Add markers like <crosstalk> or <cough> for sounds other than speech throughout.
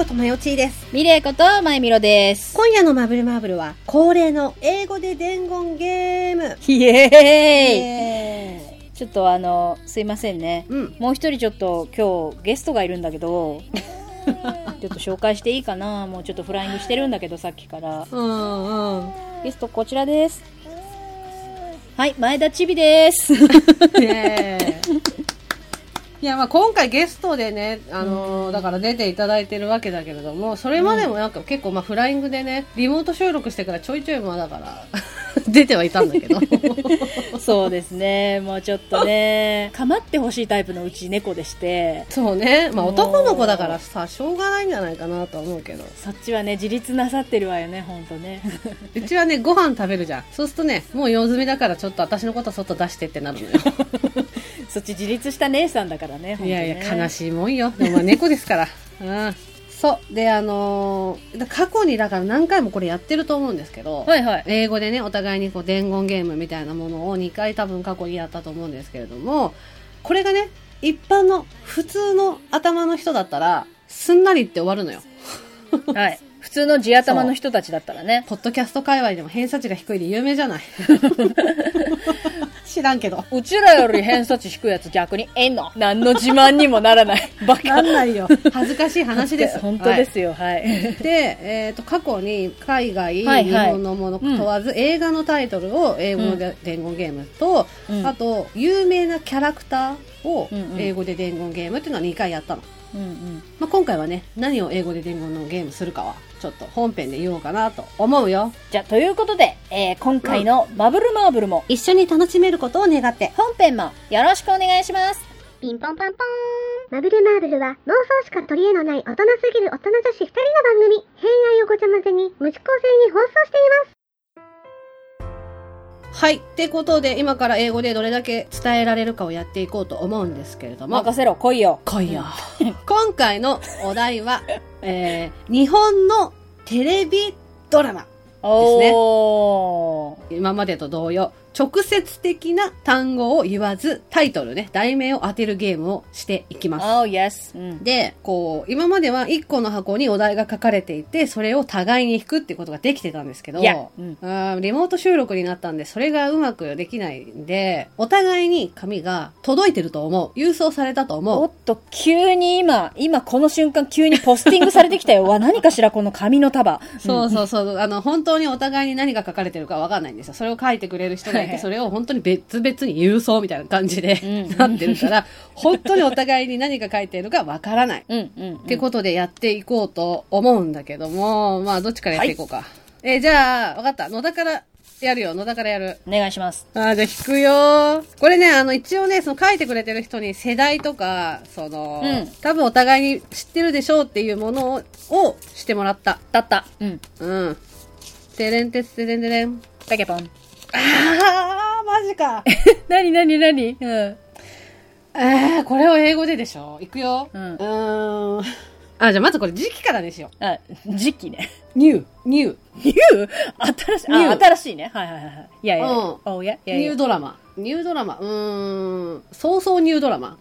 ことまよちーです。ミレイことまゆみろです。今夜のマブルマーブルは恒例の英語で伝言ゲーム。イエーイえちょっとあの、すいませんね。うん。もう一人ちょっと今日ゲストがいるんだけど、<laughs> ちょっと紹介していいかなもうちょっとフライングしてるんだけど、さっきから。うんうん。ゲストこちらです。はい、前田ちびです。ねえ。いや、まあ今回ゲストでね、あのーだから出ていただいてるわけだけれども、それまでもなんか結構まあフライングでね、リモート収録してからちょいちょいまあだから、<laughs> 出てはいたんだけど。<laughs> そうですね。もうちょっとね、構ってほしいタイプのうち猫でして、そうね。まあ男の子だからさ、しょうがないんじゃないかなとは思うけど。そっちはね、自立なさってるわよね、ほんとね。<laughs> うちはね、ご飯食べるじゃん。そうするとね、もう用済みだからちょっと私のこと外出してってなるのよ。そっち自立した姉さんだからね、ねいやいや、悲しいもんよ。でもまあ猫ですから。<laughs> うん。そう。で、あのーだ過去にだから何回もこれやってると思うんですけど、はいはい。英語でね、お互いにこう伝言ゲームみたいなものを2回多分過去にやったと思うんですけれども、これがね、一般の普通の頭の人だったら、すんなりって終わるのよ。はい。普通の地頭の人たちだったらね。ポッドキャスト界隈でも偏差値が低いで有名じゃない。<laughs> 知らんけど。うちらより偏差値低いやつ逆にえんの <laughs> 何の自慢にもならない。<laughs> バカ。なんないよ。恥ずかしい話です。本当ですよ、はい。で、えー、と過去に海外、はいはい日本のもの問わず、映画のタイトルを英語ので伝言ゲームと、うんあと有名なキャラクターをうんうん英語で伝言ゲームっていうのは2回やったの、うんうん。まあ、今回はね何を英語で伝言のゲームするかはちょっと本編で言おうかなと思うよじゃあ、ということで、えー今回のマブルマーブルも、一緒に楽しめることを願って本編もよろしくお願いします。ピンポンパンポーン。マブルマーブルは妄想しか取り柄のない大人すぎる大人女子二人の番組。偏愛をごちゃ混ぜに無視構成に放送しています。はいってことで今から英語でどれだけ伝えられるかをやっていこうと思うんですけれども任せろ、来いよ。来いよ。今回のお題は、<laughs> えー、日本のテレビドラマ。おー。今までと同様、直接的な単語を言わず、タイトルね、題名を当てるゲームをしていきます。Oh, yes. うん。で、こう、今までは1個の箱にお題が書かれていて、それを互いに引くっていうことができてたんですけど、いやうんリモート収録になったんで、それがうまくできないんで、お互いに紙が届いてると思う。郵送されたと思う。おっと、急に今、今この瞬間急にポスティングされてきたよ。わ、何かしらこの紙の束。そうそうそう。あの、本当にお互いに何が書かれてるかわかんないんですよ。それを書いてくれる人がいて、はいはいそれを本当に別々に郵送みたいな感じで、うんなってるから、本当にお互いに何が書いてるかわからない。うん、うん、うん。ってことでやっていこうと思うんだけども、まあ、どっちからやっていこうか。えーじゃあ、わかった。野田からやるよ。野田からやる。お願いします。あーじゃあ引くよーこれね、あの、一応ね、その書いてくれてる人に世代とか、その、うん多分お互いに知ってるでしょうっていうものを、をしてもらった。たった。うん。うん。てれんてつてれんてれん。ペケポン。あー、マジか。なになになにうん。えー、これを英語ででしょ？いくよ。うんうーん。あ、じゃあまずこれ時期からにしよあ、時期ね。う。 new、new。new 新しい、あ、新しいね。はいはいはいはい。いやいや。うんおいや、いや new。drama。new drama。うーん。そうそう new drama。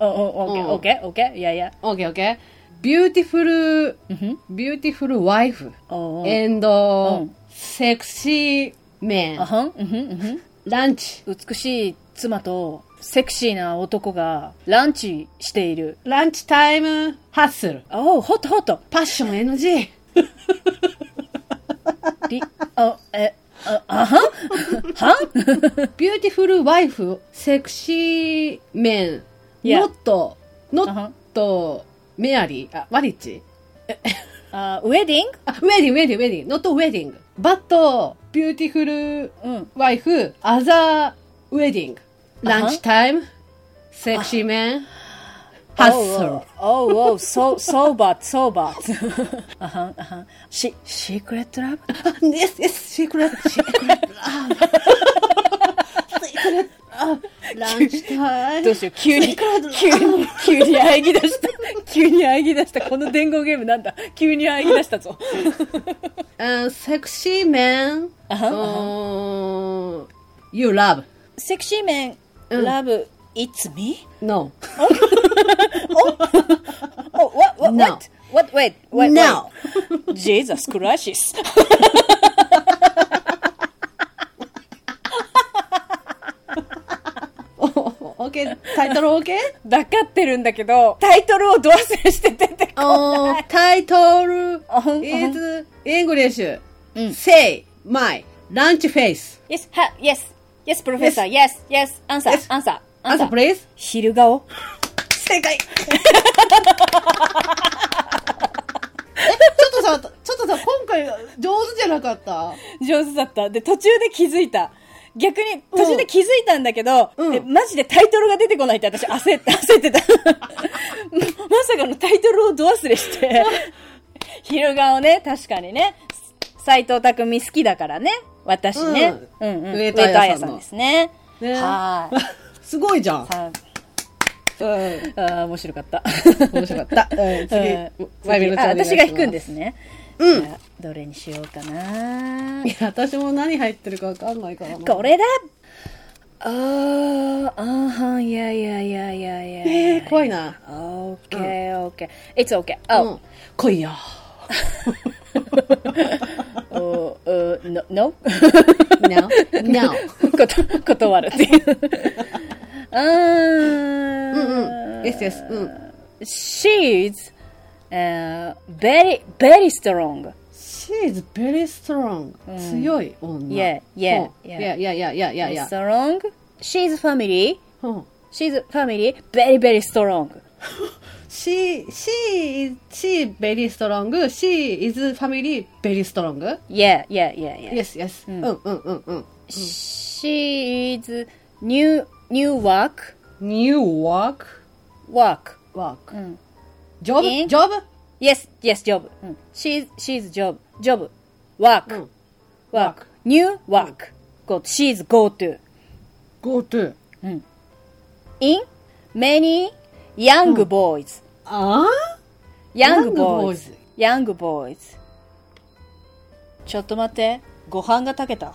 お、お、オッケー、うんオッケー、オッケー。いやいや。オッケーオッケー。 beautiful。beautiful wife。おうおう and うんセクシーmen。あはん？うんふん、うんふん。 lunch。美しい妻とセクシーな男がランチしている。 lunch time hustle。おう、 hot hot。passion NG。り、あ、え、あ、あはん？はん？ビューティフルワイフ、セクシーメン。Yeah. ノット、ノッあはんト、メアリー、あ、ワリッチあ、 weddin あ、 wedding、wedding、wedding、not wedding。but、beautiful うん。 wife、other wedding。lunch time、sexy men、hustle。おうおう、そう、そうば、そうば。あはん、あはん。し、 secret love Yes, yes, secret, secret. あ <laughs> secret. あ lunch time。どうしよう、急に、急に、急に喘ぎ出した。急に喘ぎ出した。この伝言ゲームなんだ急に喘ぎ出したぞ。あセクシーメン。You love. セクシーメン、うんラブ、It's me? No. Oh, what, what, No. what? What? Wait, wait, No. wait. Jesus Christ. おオッケータイトルオッケーわかってるんだけど、タイトルをど忘れして出てこおない。ータイトル。is English うん。Say my lunch face Yes, は、Yes, Yes, Professor, Yes, Yes, Answer, Yes. Answer, answer. Answer. please. 昼顔。<laughs> 正解。え <laughs> ちょっとさちょっとさ今回上手じゃなかった？上手だった。で、途中で気づいた。逆に、途中で気づいたんだけど、うんえマジでタイトルが出てこないって私焦って、<laughs> 焦ってた。ま <laughs> まさかのタイトルをど忘れして。<laughs> 昼顔ね、確かにね。斎藤匠好きだからね。私ね。うん、うん、上上戸彩さんの戸彩さんですね。ねはい。すごいじゃん、さうん、ああー面白かった。面白かった、うん、次うん私が弾くんですね。うん。どれにしようかな。いや私も何入ってるかわかんないからな。これだ。あー、あーはん、いやいやいやいやいや。えー、怖いな。Okay, okay. It's okay. う Oh, ん。来いよ。<laughs> uh, uh, no, no? No <laughs> こと断るっていう。あー、うんうん。Yes yes うん。She's uh, very, very strong. She is very strong、強い女 Yeah, yeah, うん yeah. yeah yeah yeah yeah yeah Strong. She's family. うん She's family. Very, very strong. She she is she very strong she is family very strong Yeah, yeah, yeah, yeah. yes yes うんうんうんうん She is new, new work. new work Work. work うん。Job In- job Yes, yes, job. うん She's, she's job. Job. Work. うん Work. New work. Go. She's go to. go to In many young boys. あ Young Young boys. boys. Young boys. ちょっと待って。ご飯が炊けた。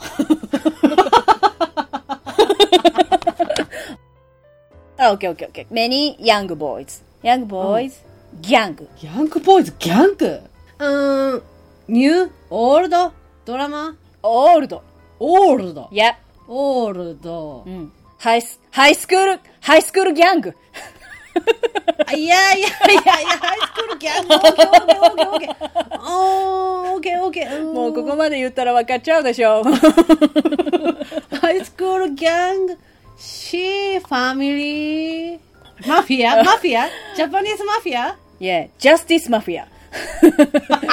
あ、オッケーオッケーオッケー。Many young boys. Young boys. Gang. ヤング。ボーイズ？ギャングうーん。ニュー？オールド？ドラマ？Old. オールド？Yep. オールド。うん。ハイス、ハイスクール、ハイスクールギャング。あいやいやいやいやハイスクールギャング。<laughs> オーケーオーケーオーケーオーケー。オーケーオーケー。もうここまで言ったら分かっちゃうでしょ。<laughs> ハイスクールギャング。シーファミリー。マフィア？マフィア？<laughs> ジャパニーズマフィア？Yeah, Justice Mafia. <laughs>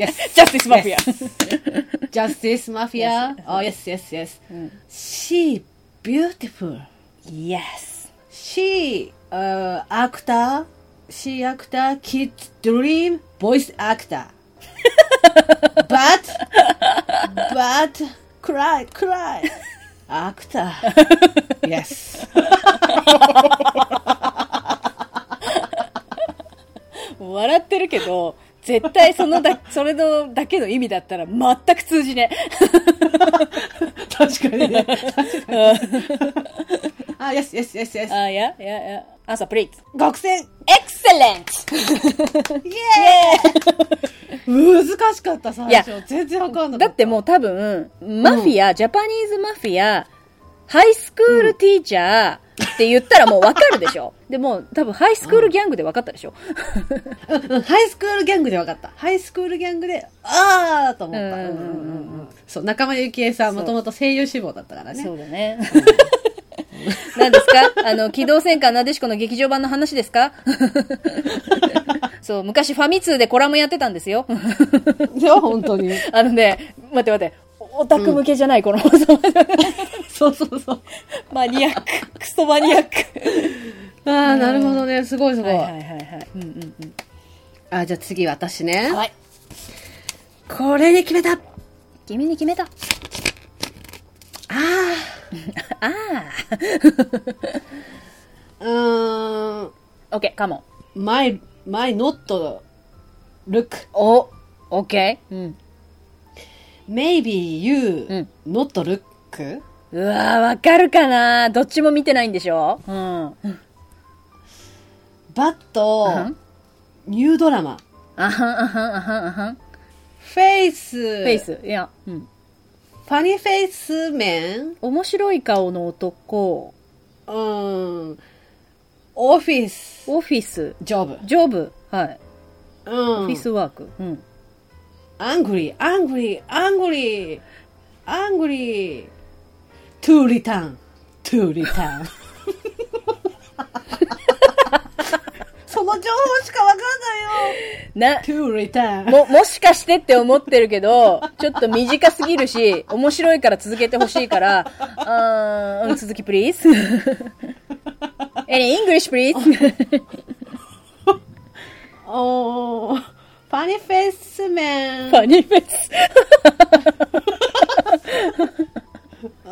Yes <laughs> <laughs> Justice Mafia. Justice Mafia. Oh yes yes yes. She beautiful. Yes. She uh, actor. She actor kid dream voice actor. But But cry cry. Actor. Yes 笑ってるけど、絶対そのだ、<laughs> それのだけの意味だったら全く通じね。確かにね。確かにあ Yes yes yes yes. あ、いや、いや、いや。answer please. 学生。Excellent! イエーイ難しかった最いや初全然わかんなかった。だってもう多分、マフィア、ジャパニーズマフィア、ハイスクールティーチャーって言ったらもうわかるでしょ。でも多分ハイスクールギャングでわかったでしょ。うんうんハイスクールギャングで分かった。ハイスクールギャングで、あーと思った。うんうんうんうんうんうんうんそう、仲間由紀恵さん、もともと声優志望だったからね。そうだね。何ですか？あの、機動戦艦なでしこの劇場版の話ですか？そう、昔ファミ通でコラムやってたんですよ。いや、本当に。あのね、待って待って、オタク向けじゃない、この放送。そうそうそう。マニアック、クソマニアック。ああ、なるほどね。すごいすごい。はいはいはいはい。うんうんうん。あ、じゃあ次私ね。はい。これで決めた。君に決めた。あ <laughs> ああ。あ。うーん。オッケー、 come on。my, my not look. お、オッケー。うん。Maybe you うん not look? うわー、わかるかな？どっちも見てないんでしょ？うん。but うん new drama あはん、あはん、あはん、あはん。フェイス。フェイ。ス。いや、うん。 fu nny face men。面白い顔の男。うん。 office。office。job。job。はい。うん。 office work。うん。 angry、angry、angry、angry。two return、two return。その情報しかわかんないよ。な、 two return。も、もしかしてって思ってるけど、ちょっと短すぎるし、面白いから続けてほしいから、あーうん続き please. <laughs> Any English please? おー、ファニーフェイスメンフ。ァニーフェイス。フ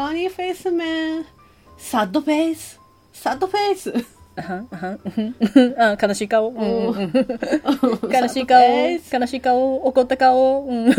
ァニーフェイスメン。サッドフェイス。サッドフェイス。あ悲しい顔。<laughs> 悲しい顔。悲しい顔。怒った顔。うん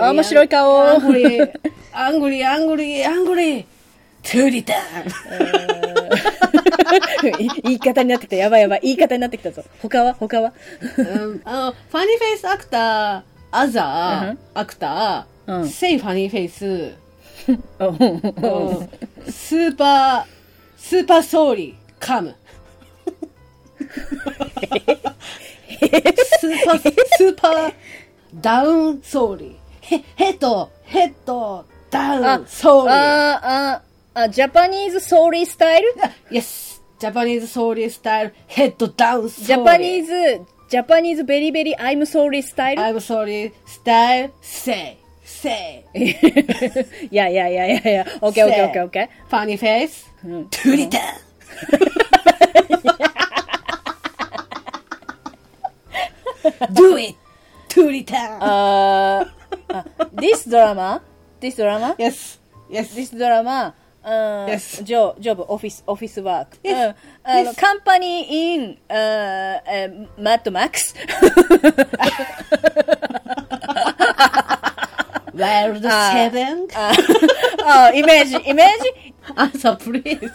あ面白い顔。 angry、angry、angry、angry。two return。<laughs> 言い方になってきた。やばいやばい。言い方になってきたぞ。他は？他は？うんあの、 funny face actor、other うん、 actor、うん say funny face、super、super <laughs> sorry、come。super、<laughs> super、down sorry。he head、head、down、sorry。ああ、あ、 Japanese sorry style Yes! Japanese sorry style、head down。Japanese、Japanese very very I'm sorry style I'm sorry, style, say, say. いやいやいやいやいや、オッケーオッケーオッケーオッケー。Funny face, うん two return !Do it! トゥリタンあーあ、this drama, this drama, Yes, yes. this drama, うん Yes. Job, job, office, office work. Yes. あの、company in, uh, uh, Mad Max. Wild Seven? あ、イメージ、イメージ Answer please.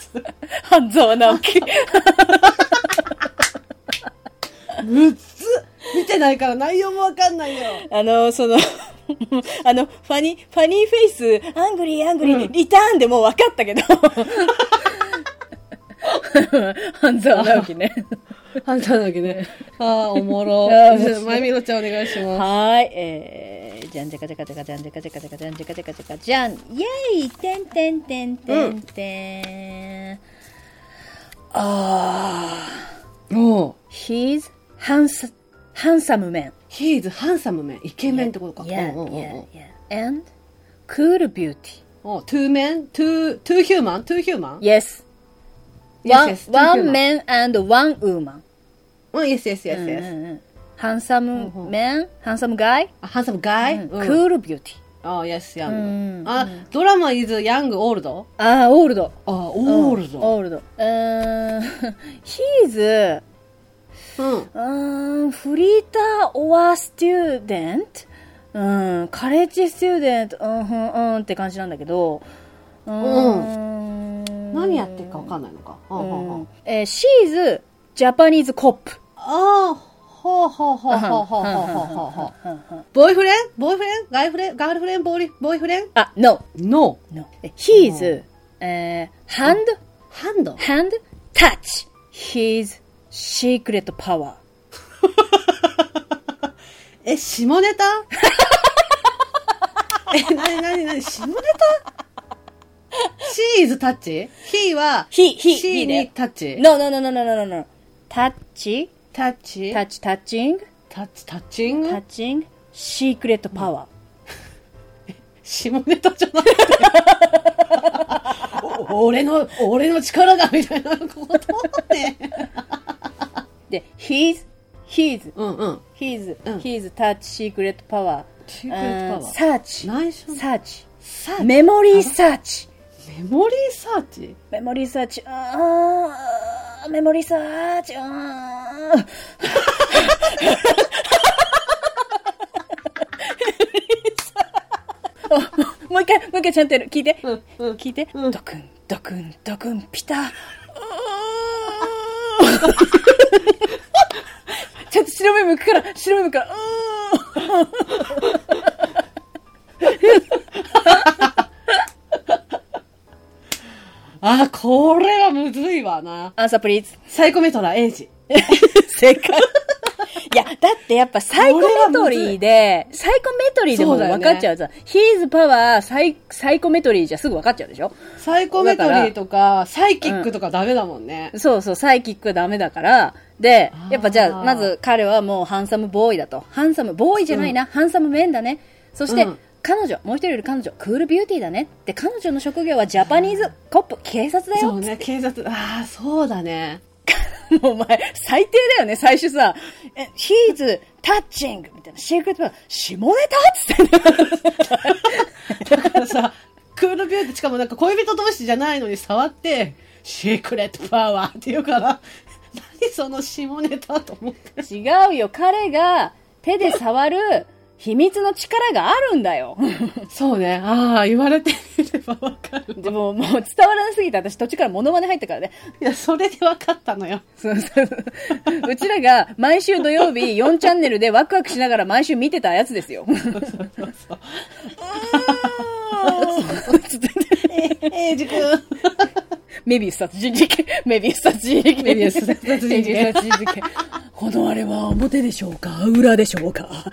半沢直樹。むっつ見てないから内容もわかんないよ。あの、その、<laughs> あの、 funny、funny face、angry、angry、return でもう分かったけど。<laughs> 半沢 <laughs> 直樹ね。あんただけね。ああ、おもろ。まゆみろちゃんお願いします。はーい、えー、じゃんじゃかじゃかじゃかじゃんじゃかじゃかじゃかじゃんじゃかじゃかじゃかじゃん。イェーイてんてんてんてんてん。あおうー、he's handsome, handsome man. He is handsome man. イケメンってことか。Yeah, yeah, yeah. And cool beauty. お two men? Two, two human? Two human? Yes. Yes, One, yes, two one man and one woman. うん、yes, yes, yes, うん yes. うんうん Handsome man, handsome guy, あ handsome guy? うん cool beauty. あ、yes, う young. んあ、ドラマ is young, old? あー、オールド。あ、オールド。オールド。うーん、うん。うーん、フリーター or student? うん、カレッジスチューデント、うん、うん、うんって感じなんだけど、うーん。何やってるかわかんないのか？ううんうん。うん。んえー、she's Japanese cop. ああ、ほうほうほうほうほうほうほうほう。ボーイフレンボーイフレンガイフレンガールフレンボーイボーイフレンあ、no, ?No. no. He's, えー、hand, ハンド hand, touch his シークレットパワー。え、下ネタえ、なになになに下ネタ ?she is touch? he は、he, he, she に touch? no, no, no, no, no, no, no. touch? touch? touch, touching? touch, touching? touching? シークレットパワー。下ネタじゃなくてお <laughs> 俺の、俺の力がみたいなことね。で、his, his, うんうん。his, うん his touch secret power. Secret power うん search, 内緒 search, サーチメモリーサーチ。メモリーサーチメモリーサーチ。あーメモリーサーチ。あーあもう一回、もう一回ちゃんとやる。聞いて。うんうん聞いて。うんドクン、ドクン、ドクン、ピタ。ちょっと白目向くから、白目向くから、う <laughs> あ、これはむずいわな。アンサープリーズ。サイコメトラエイジ。<laughs> 正解。いや、だってやっぱサイコメトリーで、サイコメトリーでも分かっちゃうさ、ヒーズパワー、サイ、サイコメトリーじゃすぐ分かっちゃうでしょ？サイコメトリーとか、サイキックとかダメだもんね。そうそう、サイキックダメだから。でやっぱじゃあ、まず彼はもうハンサムボーイだと。ハンサム、ボーイじゃないな、ハンサムメンだね。そして、うん彼女、もう一人いる彼女、クールビューティーだね。で、彼女の職業はジャパニーズコップ、警察だよ。そうね、警察。ああ、そうだね。<laughs> もうお前、最低だよね、最初さ。え、he's touching! みたいな、シークレットは、下ネタっつってんだからさ、クールビューティー、しかもなんか恋人同士じゃないのに触って、シークレットパワーって言うから、何その下ネタと思って。違うよ、彼が手で触る秘密の力があるんだよ。<laughs> そうね。ああ、言われてみればわかる。でも、もう伝わらなすぎて、私途中からモノマネ入ったからね。いや、それでわかったのよ。そ <laughs> うそうそう。うちらが毎週土曜日 <laughs> 4チャンネルでワクワクしながら毎週見てたやつですよ。エイジ君。メビウ <laughs> ス殺人事件。メビウス殺人事件。メビウス殺人事件メビウス殺人事件。このあれは表でしょうか？裏でしょうか？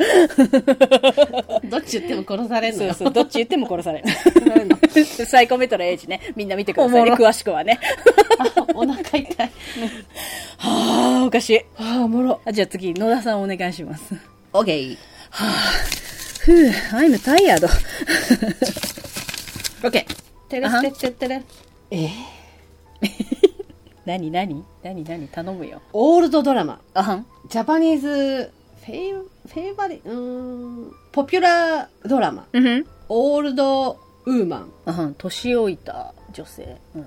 どっち言っても殺されんのよ。そうそう、どっち言っても殺される。サイコメトラエイジね。みんな見てくださいね。詳しくはね。あお腹痛い。はあ、おかしい。ああ、おもろ。あじゃあ次、野田さんお願いします。オッケー。ふぅ、I'm tired. オッケー。てれてってってれ。え？何 <laughs> 何？何何？頼むよ。 old drama。Uh-huh。Japanese、fa、favori、うーん、ポピュラードラマ。うんふん。オールドウーマン。あはん。年老いた女性。うん。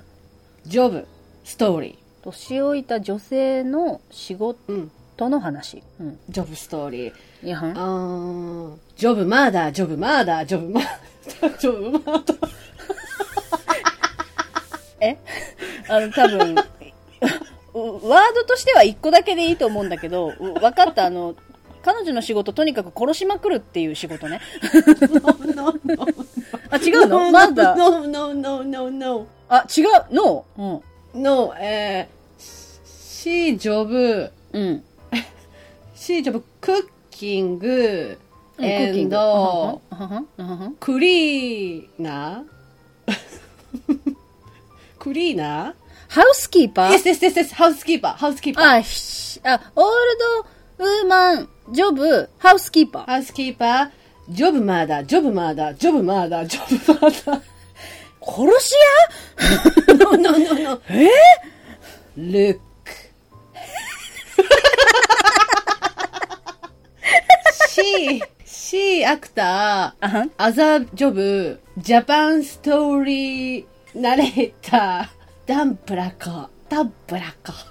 ジョブ。ストーリ年老いた女性の仕事ー。うん。の話。うん。ジョブストーリー。いやはん。ジョブマーダー、ジョブマーダー、ジョブマーダー、ジョブマーダー。<laughs> <laughs> え？あの、多分、うワードとしては一個だけでいいと思うんだけど、う分かった、あの、彼女の仕事とにかく殺しまくるっていう仕事ね。<laughs> あ、違うの？まだ。No, no, no, no, no. あ、違う？のうん。No, えー、she job, うん。She job cooking クッキング。あはん？あはん？あはん？cleaner? クリーナハウスキーパー ?Yes, yes, yes, yes, ハウスキーパー、ハウスキーパー。あ、ひあ、オールドウーマン、ジョブ、ハウスキーパー。ハウスキーパー、ジョブマーダー、ジョブマーダー、ジョブマーダー、ジョブマーダー。殺し <laughs> no, no, no, no. <laughs> 屋え Look. she, she actor, あはん other job, Japan story narrator, ダンブラカ、ダンブラカ。<laughs>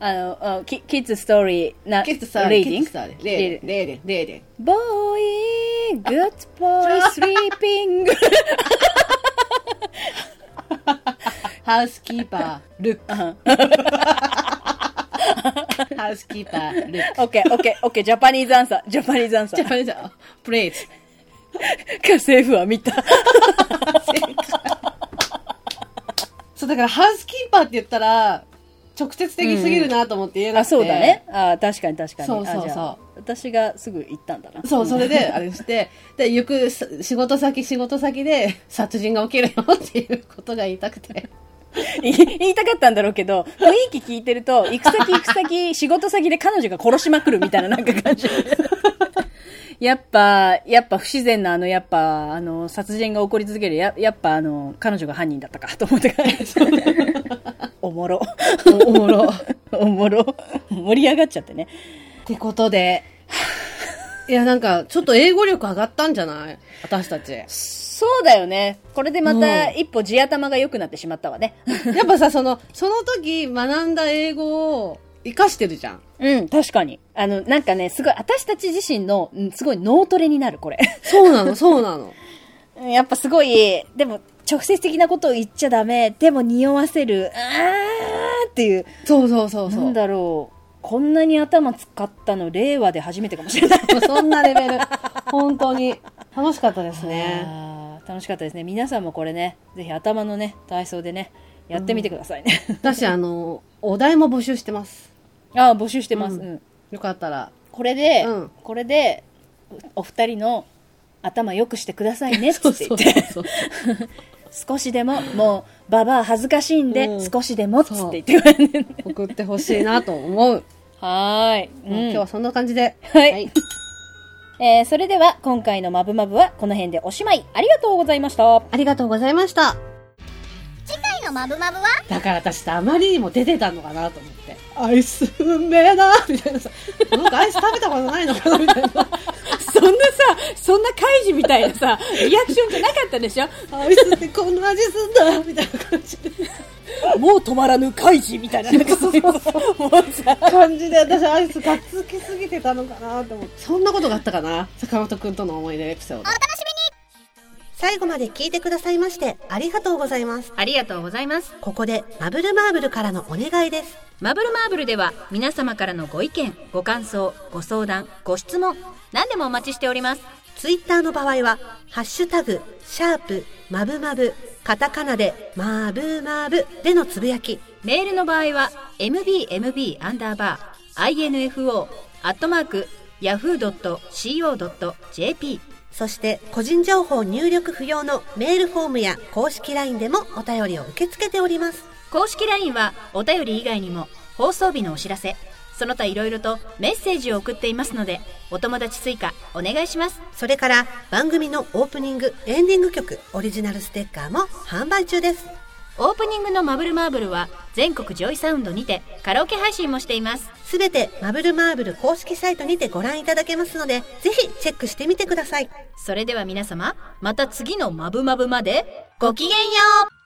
あの、あキ kids story な、 kids さ、レーディング？キッズさ、レーデン、レーデン、レーデン。 boy、good boy、sleeping。Housekeeper、look。Housekeeper、look。オッケー、オッケー、オッケー、 Japanese answer、Japanese answer。Japanese、please。家政婦は見た。そう、だからハウスキーパーって言ったら、直接的すぎるなと思って言えなあ、くて。そうだね。あ、確かに確かに。そうそうそう私がすぐ言ったんだな。そう、それで、あれして、で、行くさ仕事先、仕事先で、殺人が起きるよっていうことが言いたくて。<laughs> 言いたかったんだろうけど、雰囲気聞いてると、行く先行く先、仕事先で彼女が殺しまくるみたいななんか感じ。<laughs> やっぱ、やっぱ不自然なあの、やっぱ、あの、殺人が起こり続ける、ややっぱあの、彼女が犯人だったかと思ってから。おもろ。おおもろ。っ <laughs> おもろ。盛り上がっちゃってね。てことで、いや、なんか、ちょっと英語力上がったんじゃない？私たち。やそうだよね。これでまた一歩地頭が良くなってしまったわね。<laughs> っぱさ、その、その時学んだ英語を活かしてるじゃん。うん、確かに。あの、なんかね、すごい、私たち自身の、うんすごい脳トレになる、これ。そうなの、そうなの。う <laughs> んやっぱすごい、でも、直接的なことを言っちゃダメ。でも、匂わせる。あーっていう。そうそうそうそう。なんだろう。こんなに頭使ったの令和で初めてかもしれない。そんなレベル。本当に。楽しかったですね。<laughs> 楽しかったですね。皆さんもこれね、ぜひ頭のね、体操でね、やってみてくださいね。私、あの、お題も募集してます。ああ、募集してます。うんうんよかったら。これで、うんこれで、お二人の頭良くしてくださいねっつそうってそう言って、<laughs> そう。少しでも、もう、ババア恥ずかしいんで、うん少しでもっつって言ってくれる、ね。<laughs> 送ってほしいなと思う。はーい。うん今日はそんな感じで。はいえーそれでは、今回のマブマブはこの辺でおしまい。ありがとうございました。ありがとうございました。次回のマブマブは？だから私ってあまりにも出てたのかなと思って。アイスうめえなみたいなさ。なんかアイス食べたことないのかなみたいな。そんなさ、そんなカイジみたいなさ、リアクションじゃなかったでしょ？アイスってこんな味すんだみたいな感じで。もう止まらぬカイジみたいな。なんかそういうもうさ、感じで私アイスがっつきすぎてたのかなと思って。そんなことがあったかな坂本くんとの思い出エピソード。最後まで聞いてくださいましてありがとうございます。ありがとうございます。ここでマブルマーブルからのお願いです。マブルマーブルでは皆様からのご意見、ご感想、ご相談、ご質問、何でもお待ちしております。ツイッターの場合は、ハッシュタグ、シャープ、マブマブ、カタカナで、マブマブでのつぶやき、メールの場合は mbmb アンダーバー info アットマーク yahoo.co.jp そして個人情報入力不要のメールフォームや公式 LINE でもお便りを受け付けております。公式 LINE はお便り以外にも放送日のお知らせ、その他いろいろとメッセージを送っていますので、お友達追加お願いします。それから番組のオープニング、エンディング曲、オリジナルステッカーも販売中です。オープニングのマブルマーブルは全国ジョイサウンドにてカラオケ配信もしています。すべてマブルマーブル公式サイトにてご覧いただけますので、ぜひチェックしてみてください。それでは皆様、また次のマブマブまでごきげんよう